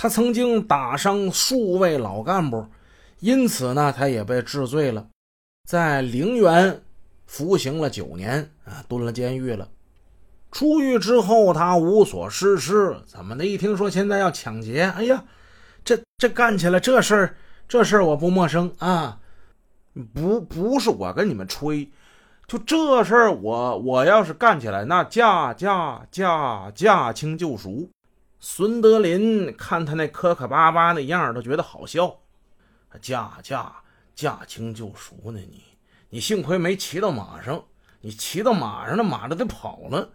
他曾经打伤数位老干部，因此呢，他也被治罪了，在陵园服刑了九年啊，蹲了监狱了。出狱之后，他无所事事，怎么的？一听说现在要抢劫，哎呀，这这干起来这事儿，这事儿我不陌生啊，不不是我跟你们吹，就这事儿，我我要是干起来，那驾驾驾驾轻就熟。孙德林看他那磕磕巴巴那样都觉得好笑，驾驾驾轻就熟呢，你你幸亏没骑到马上，你骑到马上，那马都得跑了。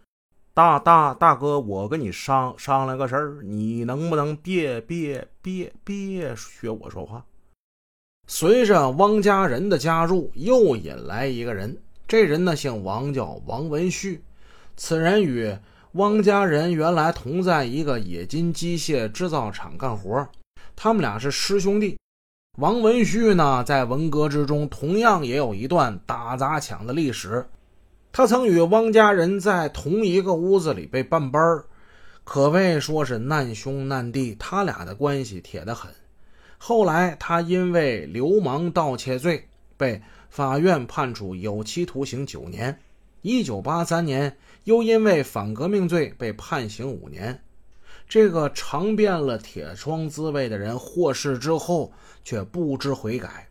大大大哥，我跟你商商量个事儿，你能不能别别别别学我说话？随着汪家人的加入，又引来一个人。这人呢姓王，叫王文旭。此人与汪家人原来同在一个冶金机械制造厂干活，他们俩是师兄弟。王文旭呢，在文革之中同样也有一段打砸抢的历史。他曾与汪家人在同一个屋子里被办班可谓说是难兄难弟。他俩的关系铁得很。后来他因为流氓盗窃罪被法院判处有期徒刑九年。一九八三年又因为反革命罪被判刑五年。这个尝遍了铁窗滋味的人获释之后，却不知悔改。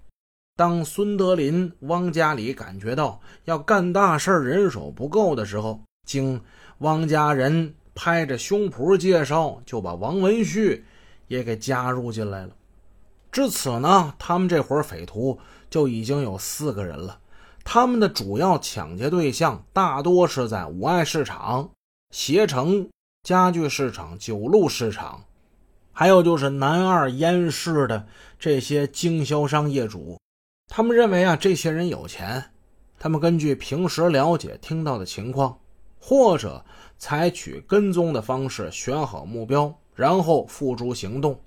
当孙德林、汪家里感觉到要干大事人手不够的时候，经汪家人拍着胸脯介绍，就把王文旭也给加入进来了。至此呢，他们这伙匪徒就已经有四个人了。他们的主要抢劫对象大多是在五爱市场、携程家具市场、九路市场，还有就是南二烟市的这些经销商业主。他们认为啊，这些人有钱。他们根据平时了解听到的情况，或者采取跟踪的方式选好目标，然后付诸行动。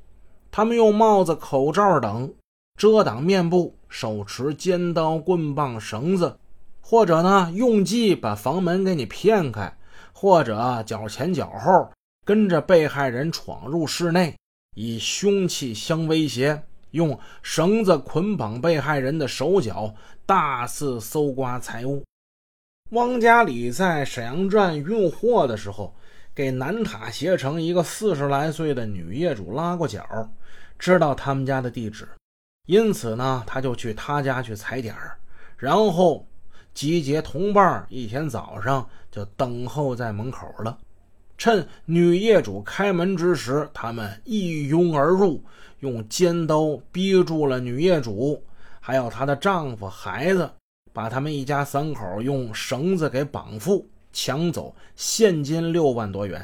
他们用帽子、口罩等遮挡面部，手持尖刀、棍棒、绳子，或者呢用计把房门给你骗开，或者脚前脚后跟着被害人闯入室内，以凶器相威胁。用绳子捆绑被害人的手脚，大肆搜刮财物。汪家里在沈阳站运货的时候，给南塔携程一个四十来岁的女业主拉过脚，知道他们家的地址，因此呢，他就去他家去踩点儿，然后集结同伴，一天早上就等候在门口了。趁女业主开门之时，他们一拥而入。用尖刀逼住了女业主，还有她的丈夫、孩子，把他们一家三口用绳子给绑缚，抢走现金六万多元。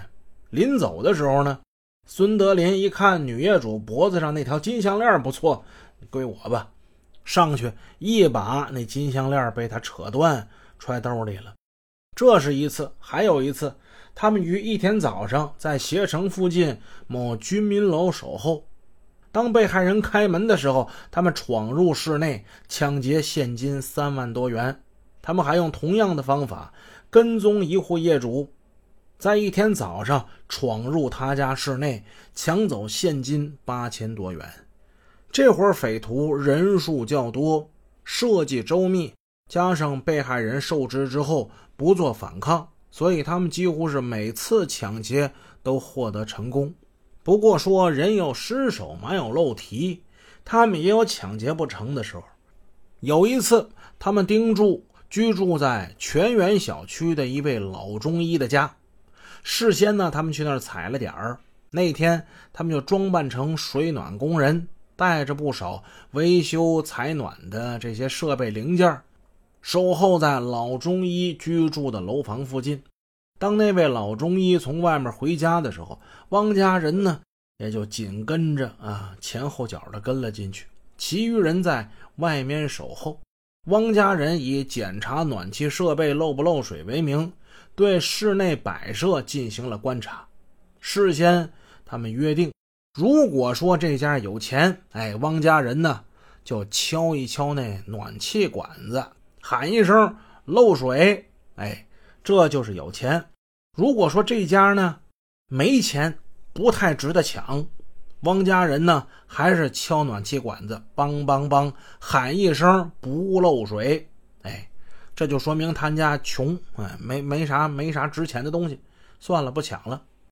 临走的时候呢，孙德林一看女业主脖子上那条金项链不错，归我吧，上去一把那金项链被他扯断，揣兜里了。这是一次，还有一次，他们于一天早上在携程附近某居民楼守候。当被害人开门的时候，他们闯入室内抢劫现金三万多元。他们还用同样的方法跟踪一户业主，在一天早上闯入他家室内抢走现金八千多元。这伙匪徒人数较多，设计周密，加上被害人受制之后不做反抗，所以他们几乎是每次抢劫都获得成功。不过说人有失手，马有漏蹄，他们也有抢劫不成的时候。有一次，他们盯住居住在全园小区的一位老中医的家，事先呢，他们去那儿踩了点儿。那天，他们就装扮成水暖工人，带着不少维修采暖的这些设备零件，守候在老中医居住的楼房附近。当那位老中医从外面回家的时候，汪家人呢也就紧跟着啊，前后脚的跟了进去。其余人在外面守候。汪家人以检查暖气设备漏不漏水为名，对室内摆设进行了观察。事先他们约定，如果说这家有钱，哎，汪家人呢就敲一敲那暖气管子，喊一声漏水，哎，这就是有钱。如果说这家呢没钱，不太值得抢，汪家人呢还是敲暖气管子，梆梆梆喊一声不漏水。哎，这就说明他家穷，哎，没没啥没啥值钱的东西，算了，不抢了。